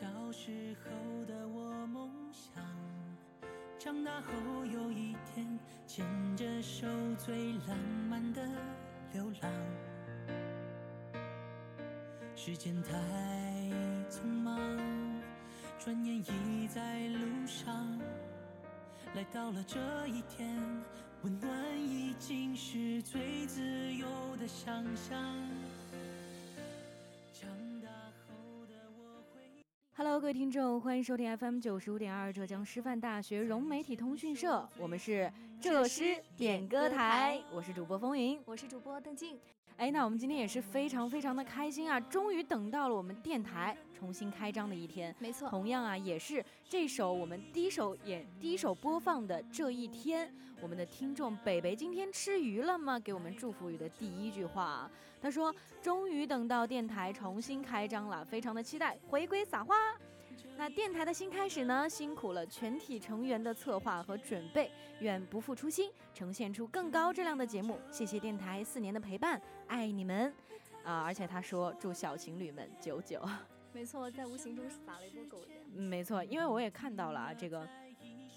小时候的我梦想，长大后有一天牵着手最浪漫的流浪。时间太匆忙，转眼已在路上，来到了这一天，温暖已经是最自由的想象。位听众，欢迎收听 FM 九十五点二浙江师范大学融媒体通讯社，我们是浙师点歌台，我是主播风云。我是主播邓静。哎，那我们今天也是非常非常的开心啊，终于等到了我们电台重新开张的一天。没错，同样啊，也是这首我们第一首演第一首播放的这一天，我们的听众北北今天吃鱼了吗？给我们祝福语的第一句话啊，他说：“终于等到电台重新开张了，非常的期待回归撒花。”那电台的新开始呢，辛苦了全体成员的策划和准备，愿不负初心，呈现出更高质量的节目。谢谢电台四年的陪伴，爱你们啊！而且他说祝小情侣们久久。没错，在无形中撒了一波狗粮。嗯，没错，因为我也看到了啊，这个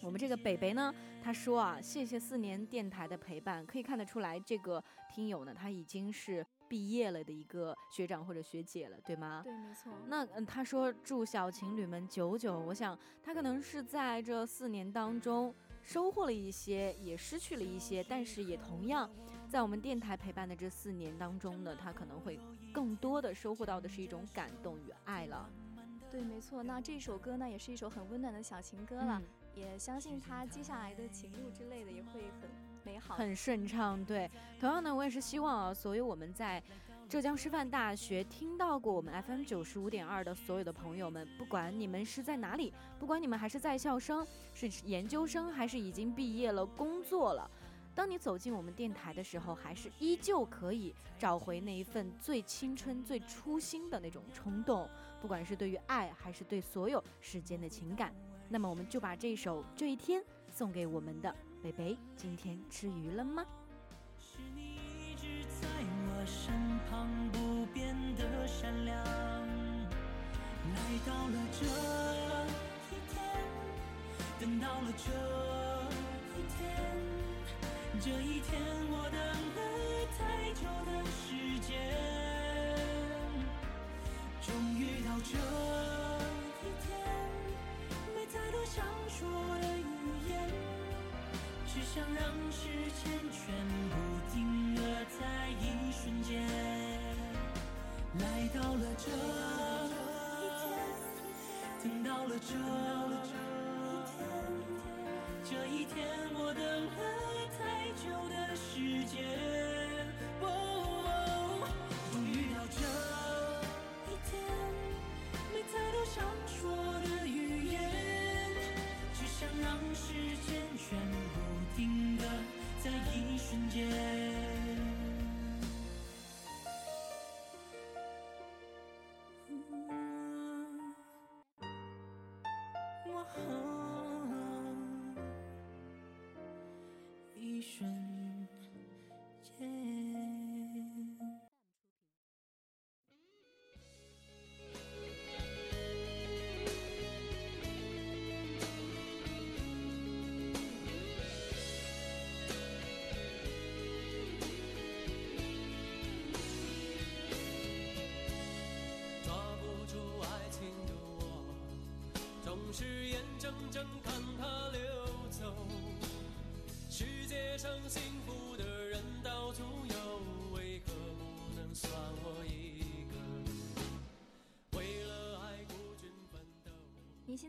我们这个北北呢，他说啊，谢谢四年电台的陪伴，可以看得出来，这个听友呢，他已经是毕业了的一个学长或者学姐了，对吗？对，没错。那嗯，他说祝小情侣们久久，我想他可能是在这四年当中收获了一些，也失去了一些，但是也同样在我们电台陪伴的这四年当中呢，他可能会更多的收获到的是一种感动与爱了。对，没错。那这首歌呢，也是一首很温暖的小情歌了，嗯也相信他接下来的情路之类的也会很美好。很顺畅。对，同样呢，我也是希望啊，所有我们在浙江师范大学听到过我们 FM 九十五点二的所有的朋友们，不管你们是在哪里，不管你们还是在校生、是研究生，还是已经毕业了、工作了。当你走进我们电台的时候，还是依旧可以找回那一份最青春、最初心的那种冲动，不管是对于爱，还是对所有世间的情感。那么，我们就把这首《这一天》送给我们的北北。今天吃鱼了吗？是你一直在我身旁，不变的善良。来到了这一天，等到了这一天，这一天我等了太久的时间，终于到这一天，没太多想说的。只想让时间全部定格在一瞬间，来到了这，等到了这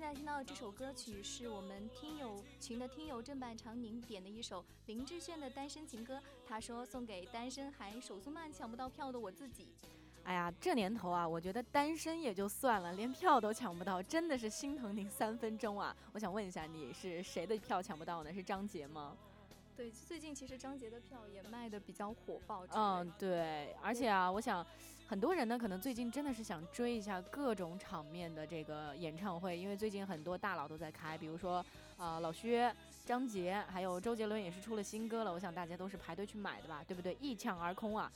现在听到这首歌曲是我们听友群的听友正版长宁点的一首林志炫的单身情歌。他说送给单身还手速慢抢不到票的我自己。哎呀，这年头啊，我觉得单身也就算了，连票都抢不到，真的是心疼您三分钟啊！我想问一下，你是谁的票抢不到呢？是张杰吗？对，最近其实张杰的票也卖的比较火爆。嗯，对，而且啊，我想很多人呢，可能最近真的是想追一下各种场面的这个演唱会，因为最近很多大佬都在开，比如说呃老薛、张杰，还有周杰伦也是出了新歌了，我想大家都是排队去买的吧，对不对？一抢而空啊！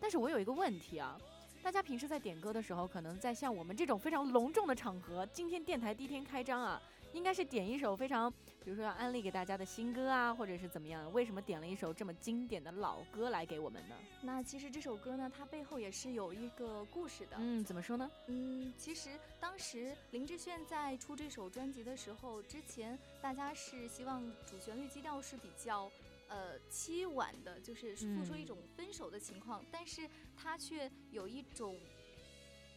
但是我有一个问题啊，大家平时在点歌的时候，可能在像我们这种非常隆重的场合，今天电台第一天开张啊，应该是点一首非常，比如说要安利给大家的新歌啊，或者是怎么样？为什么点了一首这么经典的老歌来给我们呢？那其实这首歌呢，它背后也是有一个故事的。嗯，怎么说呢？嗯，其实当时林志炫在出这首专辑的时候，之前大家是希望主旋律基调是比较。呃，凄婉的，就是诉说一种分手的情况，但是他却有一种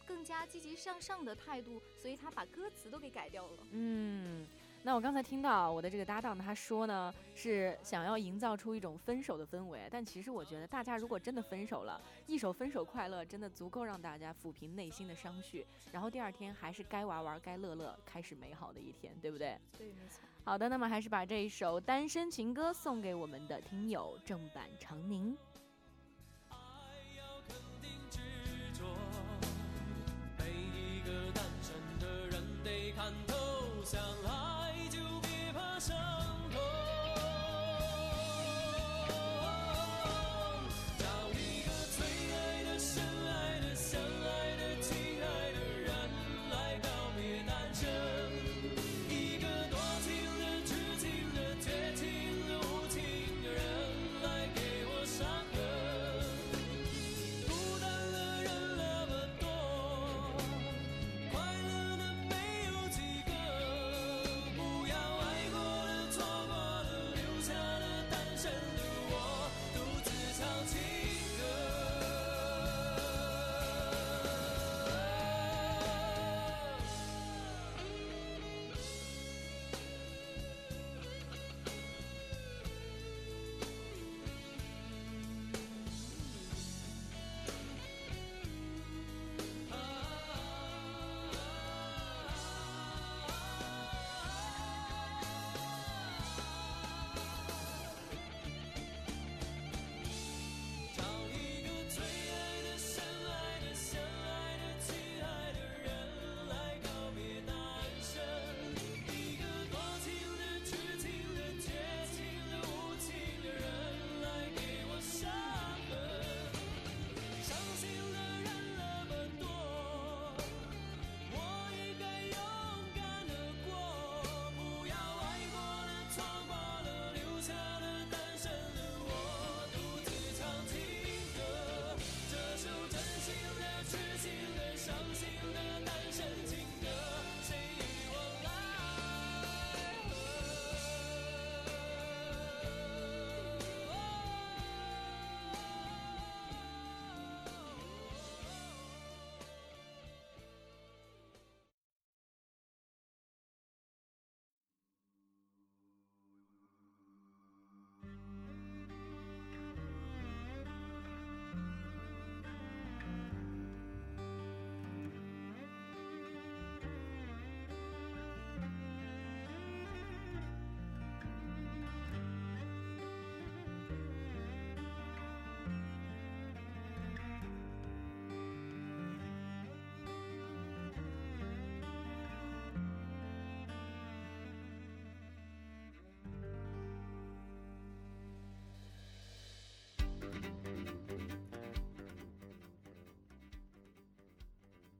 更加积极向上的态度，所以他把歌词都给改掉了。嗯，那我刚才听到我的这个搭档他说呢，是想要营造出一种分手的氛围，但其实我觉得大家如果真的分手了，一首《分手快乐》真的足够让大家抚平内心的伤绪，然后第二天还是该玩玩该乐乐，开始美好的一天，对不对？对，没错。好的，那么还是把这一首单身情歌送给我们的听友正版长宁。爱要肯定执着，每一个单身的人得看透，相爱就别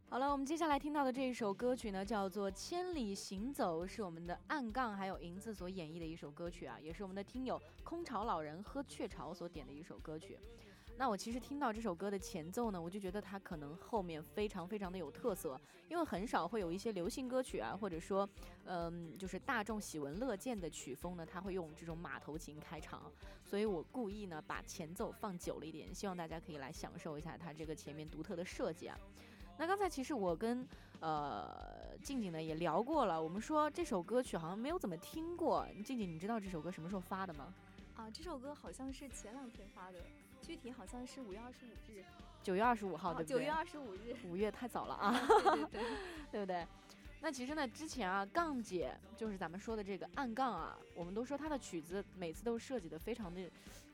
好了，我们接下来听到的这一首歌曲呢，叫做《千里行走》，是我们的暗杠还有银子所演绎的一首歌曲啊，也是我们的听友空巢老人喝雀巢所点的一首歌曲。那我其实听到这首歌的前奏呢，我就觉得它可能后面非常非常的有特色，因为很少会有一些流行歌曲啊，或者说，嗯，就是大众喜闻乐见的曲风呢，它会用这种马头琴开场，所以我故意呢把前奏放久了一点，希望大家可以来享受一下它这个前面独特的设计啊。那刚才其实我跟呃静静呢也聊过了，我们说这首歌曲好像没有怎么听过。静静，你知道这首歌什么时候发的吗？啊，这首歌好像是前两天发的，具体好像是五月二十五日。九月二十五号，对不对？九月二十五日。五月太早了啊，对对对，对不对？那其实呢，之前啊，杠姐就是咱们说的这个暗杠啊，我们都说她的曲子每次都设计的非常的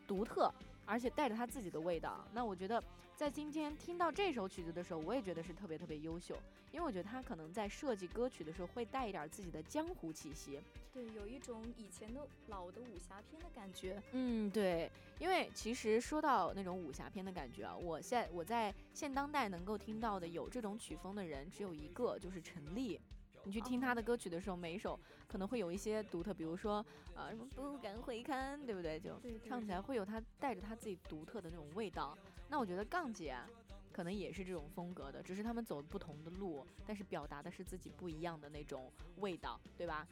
独特，而且带着她自己的味道。那我觉得在今天听到这首曲子的时候，我也觉得是特别特别优秀，因为我觉得他可能在设计歌曲的时候会带一点自己的江湖气息。对，有一种以前的老的武侠片的感觉。嗯，对，因为其实说到那种武侠片的感觉啊，我现我在现当代能够听到的有这种曲风的人只有一个，就是陈粒。你去听他的歌曲的时候，每一首可能会有一些独特，比如说啊什么不敢回看，对不对？就唱起来会有他带着他自己独特的那种味道。那我觉得杠姐啊，可能也是这种风格的，只是他们走不同的路，但是表达的是自己不一样的那种味道，对吧？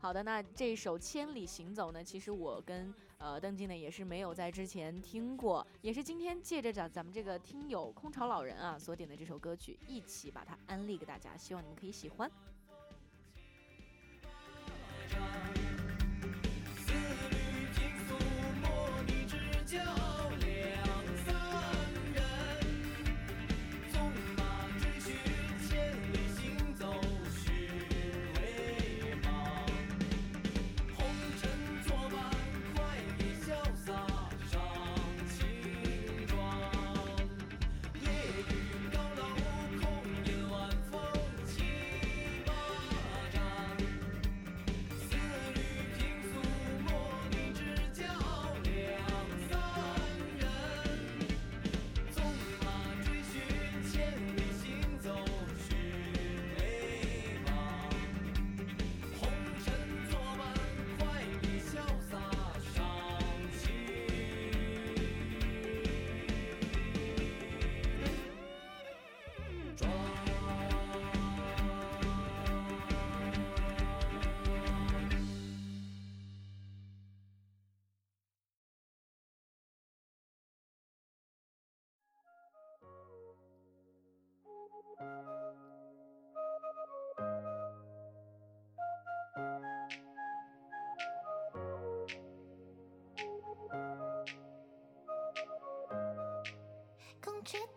好的，那这首《千里行走》呢，其实我跟呃邓静呢也是没有在之前听过，也是今天借着咱咱们这个听友空巢老人啊所点的这首歌曲，一起把它安利给大家，希望你们可以喜欢。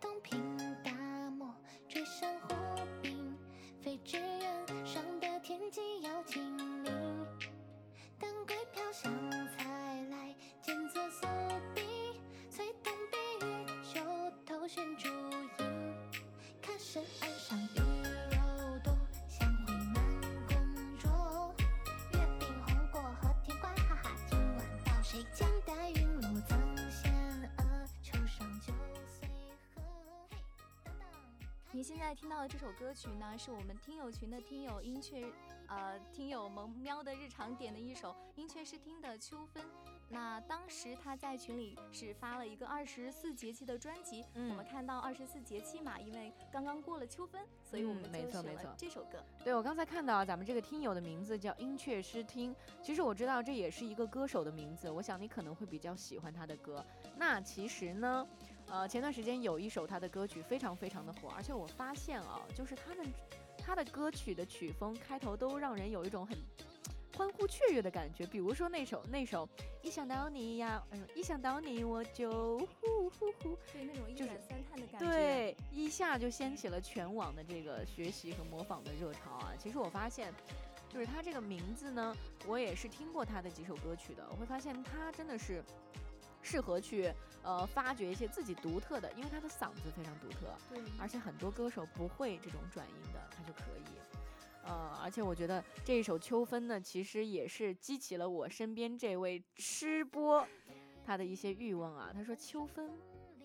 Không. 你现在听到的这首歌曲呢，是我们听友群的听友音雀，呃，听友萌喵的日常点的一首音雀试听的《秋分》。那当时他在群里是发了一个二十四节气的专辑，我们看到二十四节气嘛，因为刚刚过了秋分，所以我们就选了这首歌。对我刚才看到咱们这个听友的名字叫音雀诗听，其实我知道这也是一个歌手的名字，我想你可能会比较喜欢他的歌。那其实呢？呃，前段时间有一首他的歌曲非常非常的火，而且我发现啊，就是他们他的歌曲的曲风开头都让人有一种很欢呼雀跃的感觉。比如说那首那首一想到你呀，嗯，一想到你我就呼呼呼，对那种一转三叹的感觉，对，一下就掀起了全网的这个学习和模仿的热潮啊。其实我发现，就是他这个名字呢，我也是听过他的几首歌曲的，我会发现他真的是。适合去呃发掘一些自己独特的，因为他的嗓子非常独特，对，而且很多歌手不会这种转音的，他就可以，呃，而且我觉得这一首《秋分》呢，其实也是激起了我身边这位吃播他的一些欲望啊，他说秋分。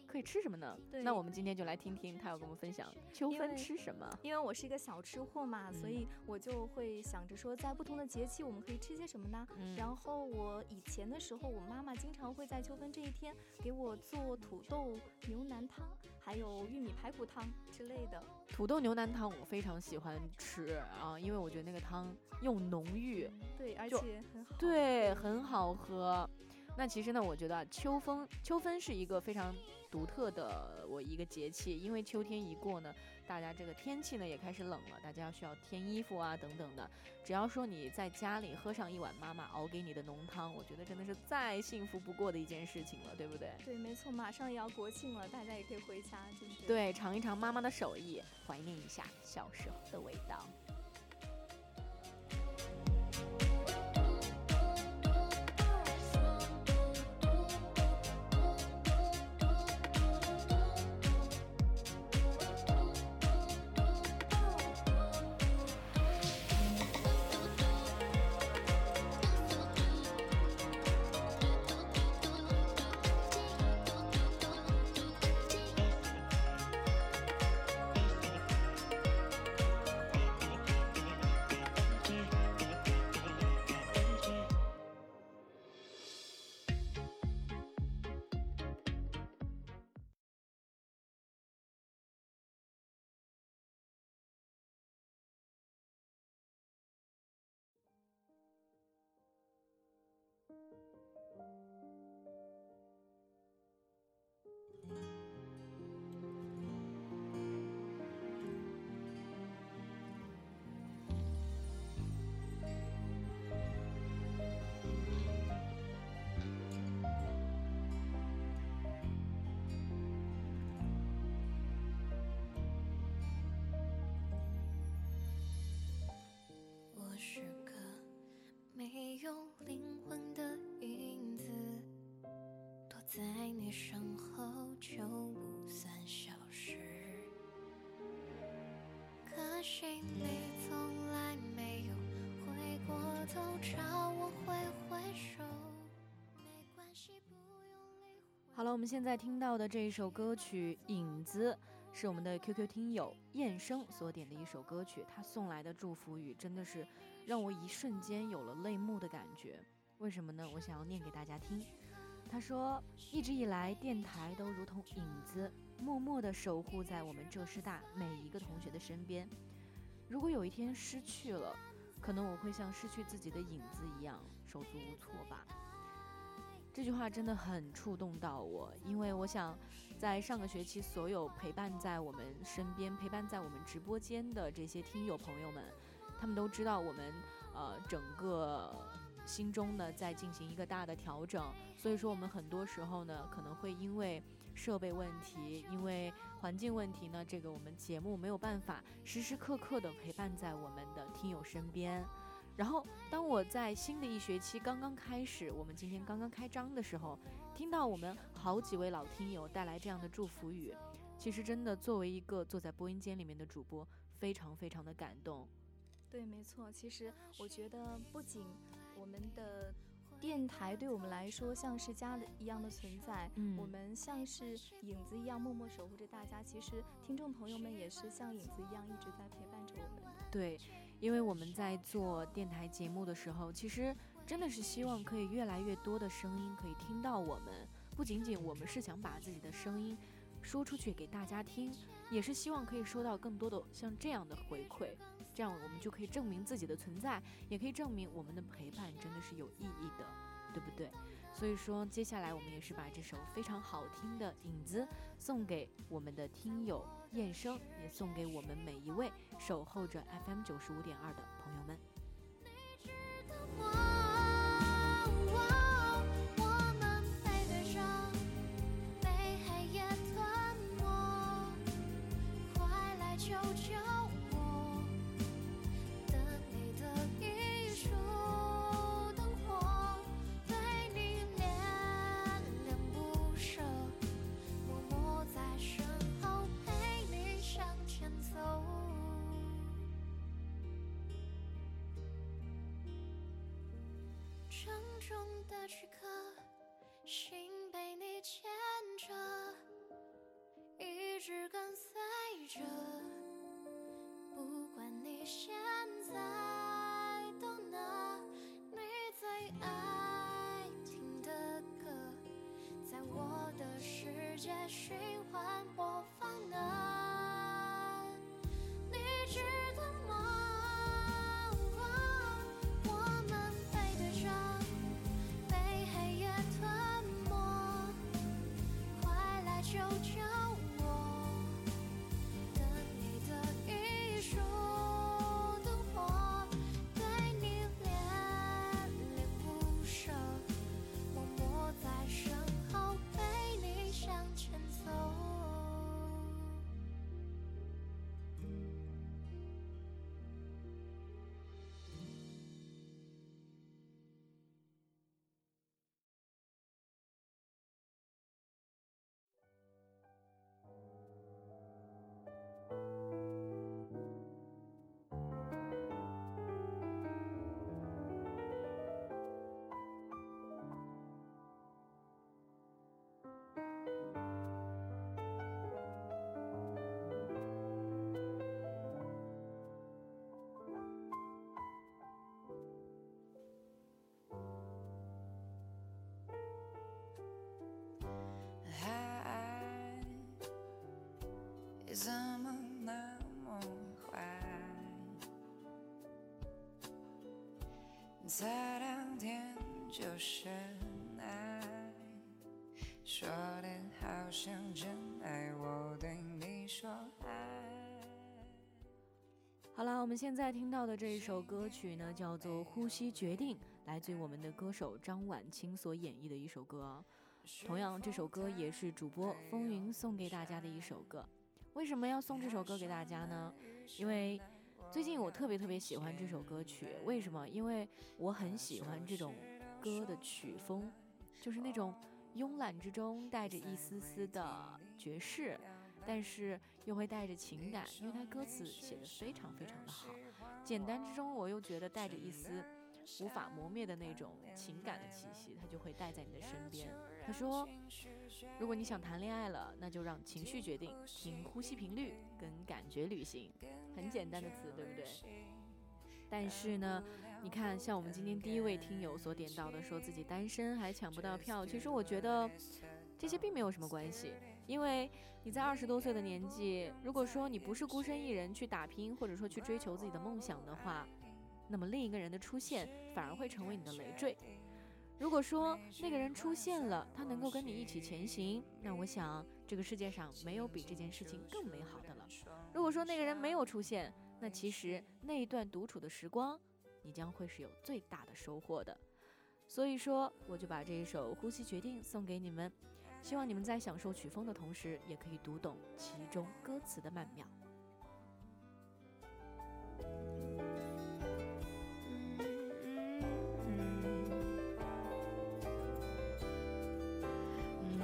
可以吃什么呢？那我们今天就来听听他要跟我们分享秋分吃什么。因为我是一个小吃货嘛，所以我就会想着说，在不同的节气我们可以吃些什么呢？然后我以前的时候，我妈妈经常会在秋分这一天给我做土豆牛腩汤，还有玉米排骨汤之类的。土豆牛腩汤我非常喜欢吃啊，因为我觉得那个汤又浓郁，对，而且很好，对，很好喝。那其实呢，我觉得秋风秋分是一个非常独特的我一个节气，因为秋天一过呢，大家这个天气呢也开始冷了，大家要需要添衣服啊等等的。只要说你在家里喝上一碗妈妈熬给你的浓汤，我觉得真的是再幸福不过的一件事情了，对不对？对，没错，马上也要国庆了，大家也可以回家，就是对尝一尝妈妈的手艺，怀念一下小时候的味道。你身后就不算消失。可惜你从来没有回过头朝我挥挥手。没关系，不用理。好了，我们现在听到的这一首歌曲《影子》是我们的 QQ 听友燕生所点的一首歌曲，他送来的祝福语真的是让我一瞬间有了泪目的感觉。为什么呢？我想要念给大家听。他说，一直以来，电台都如同影子，默默地守护在我们浙师大每一个同学的身边。如果有一天失去了，可能我会像失去自己的影子一样手足无措吧。这句话真的很触动到我，因为我想，在上个学期所有陪伴在我们身边、陪伴在我们直播间的这些听友朋友们，他们都知道我们呃整个心中呢在进行一个大的调整，所以说我们很多时候呢可能会因为设备问题、因为环境问题呢，这个我们节目没有办法时时刻刻的陪伴在我们的听友身边。然后，当我在新的一学期刚刚开始，我们今天刚刚开张的时候，听到我们好几位老听友带来这样的祝福语，其实真的作为一个坐在播音间里面的主播，非常非常的感动。对，没错。其实我觉得，不仅们的电台对我们来说像是家的一样的存在，嗯我们像是影子一样默默守护着大家。其实听众朋友们也是像影子一样一直在陪伴着我们。对，因为我们在做电台节目的时候，其实真的是希望可以越来越多的声音可以听到我们。不仅仅我们是想把自己的声音说出去给大家听，也是希望可以收到更多的像这样的回馈，这样我们就可以证明自己的存在，也可以证明我们的陪伴真的是有意义的，对不对？所以说，接下来我们也是把这首非常好听的《影子》送给我们的听友燕生，也送给我们每一位守候着 FM 九十五点二的朋友们。快来救救我！等你的一束灯火，对你恋恋不舍，默默在身后陪你向前走。沉重的躯壳，直跟随着。不管你现在到哪，你最爱听的歌，在我的世界怎么那么坏？才两天就深爱，说的好像真爱，我对你说爱。好了，我们现在听到的这一首歌曲呢，叫做《呼吸决定》，来自于我们的歌手张婉清所演绎的一首歌。同样，这首歌也是主播风云送给大家的一首歌。为什么要送这首歌给大家呢？因为最近我特别特别喜欢这首歌曲。为什么？因为我很喜欢这种歌的曲风，就是那种慵懒之中带着一丝丝的爵士，但是又会带着情感，因为它歌词写的非常非常的好。简单之中，我又觉得带着一丝无法磨灭的那种情感的气息，它就会带在你的身边。他说：“如果你想谈恋爱了，那就让情绪决定，听呼吸频率跟感觉旅行。”很简单的词，对不对？但是呢，你看，像我们今天第一位听友所点到的，说自己单身还抢不到票，其实我觉得这些并没有什么关系，因为你在二十多岁的年纪，如果说你不是孤身一人去打拼，或者说去追求自己的梦想的话，那么另一个人的出现反而会成为你的累赘。如果说那个人出现了，他能够跟你一起前行，那我想这个世界上没有比这件事情更美好的了。如果说那个人没有出现，那其实那一段独处的时光，你将会是有最大的收获的。所以说，我就把这一首《呼吸决定》送给你们，希望你们在享受曲风的同时，也可以读懂其中歌词的曼妙。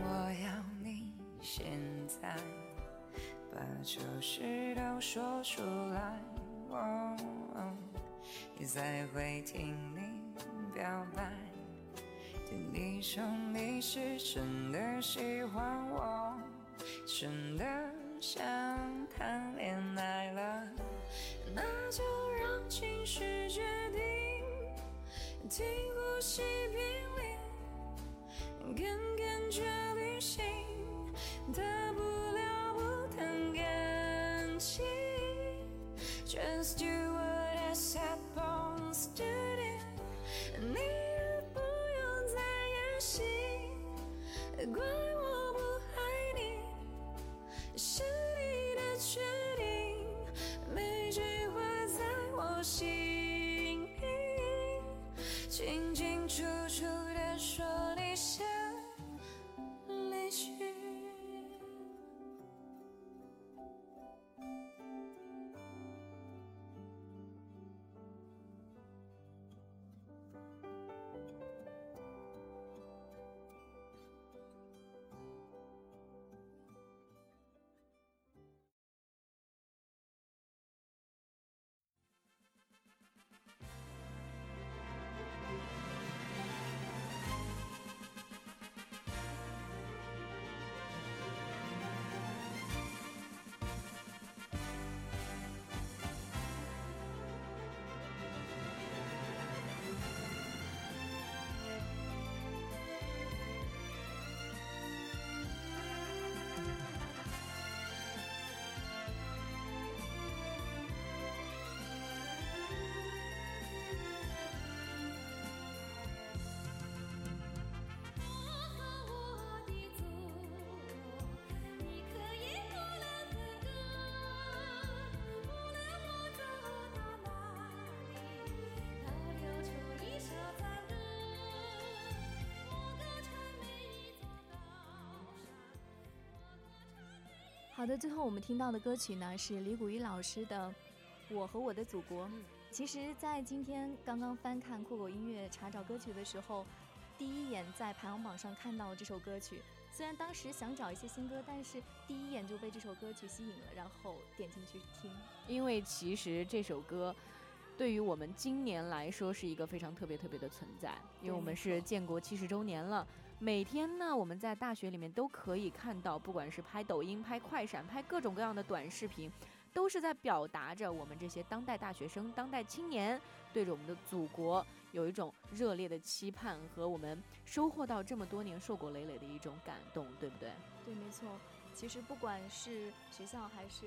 我要你现在。把旧事都说出来，也才会听你表白。对你说你是真的喜欢我，真的想谈恋爱了，那就让情绪决定，听呼吸频率，跟感觉旅行。大不了不谈感情。Just do what I supposed to do，你也不用再演戏，怪我不爱你，是你的决定，每句话在我心里，清清好的，最后我们听到的歌曲呢是李谷一老师的《我和我的祖国》。其实，在今天刚刚翻看酷狗音乐查找歌曲的时候，第一眼在排行榜上看到了这首歌曲。虽然当时想找一些新歌，但是第一眼就被这首歌曲吸引了，然后点进去听。因为其实这首歌对于我们今年来说是一个非常特别特别的存在，因为我们是建国七十周年了。每天呢，我们在大学里面都可以看到，不管是拍抖音、拍快闪、拍各种各样的短视频，都是在表达着我们这些当代大学生、当代青年对着我们的祖国有一种热烈的期盼和我们收获到这么多年硕果累累的一种感动，对不对？对，没错。其实不管是学校还是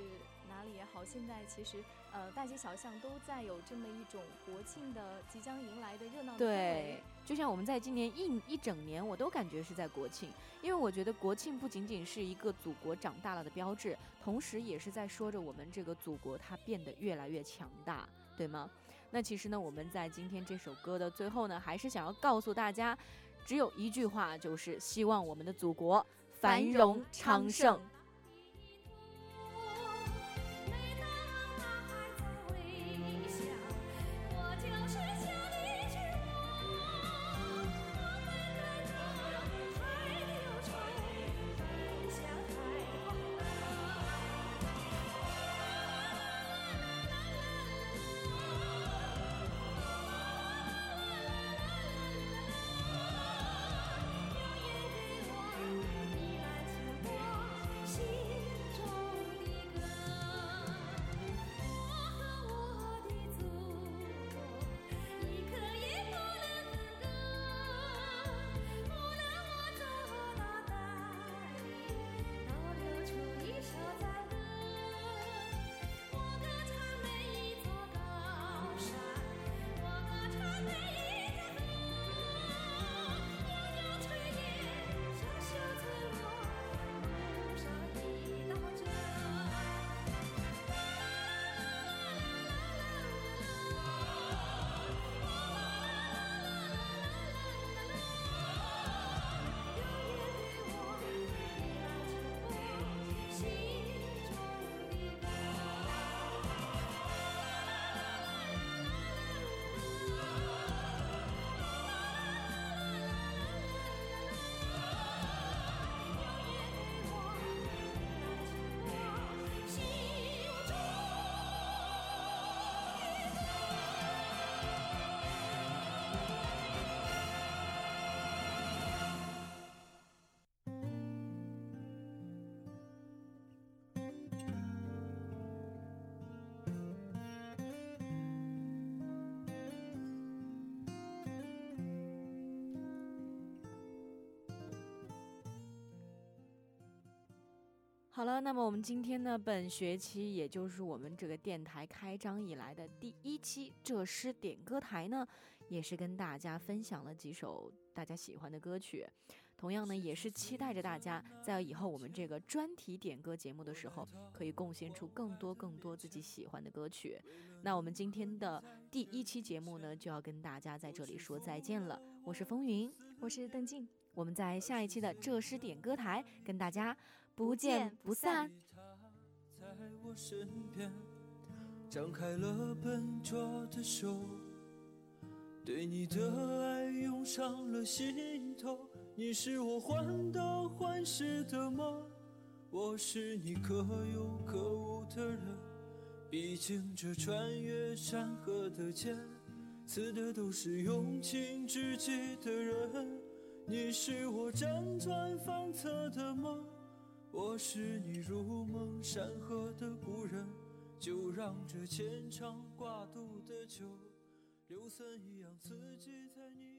哪里也好，现在其实呃大街小巷都在有这么一种国庆的即将迎来的热闹对，就像我们在今年一一整年，我都感觉是在国庆，因为我觉得国庆不仅仅是一个祖国长大了的标志，同时也是在说着我们这个祖国它变得越来越强大，对吗？那其实呢，我们在今天这首歌的最后呢，还是想要告诉大家，只有一句话，就是希望我们的祖国。繁荣昌盛。好了，那么我们今天呢，本学期也就是我们这个电台开张以来的第一期浙师点歌台呢，也是跟大家分享了几首大家喜欢的歌曲。同样呢，也是期待着大家在以后我们这个专题点歌节目的时候，可以贡献出更多更多自己喜欢的歌曲。那我们今天的第一期节目呢，就要跟大家在这里说再见了。我是风云，我是邓静，我们在下一期的浙师点歌台跟大家。不见不散。在我身边，张开了笨拙的手，对你的爱涌上了心头。你是我患得患失的梦，我是你可有可无的人。毕竟这穿越山河的剑，刺的都是用情至极的人。你是我辗转反侧的梦。我是你如梦山河的故人，就让这牵肠挂肚的酒，硫酸一样刺激在你。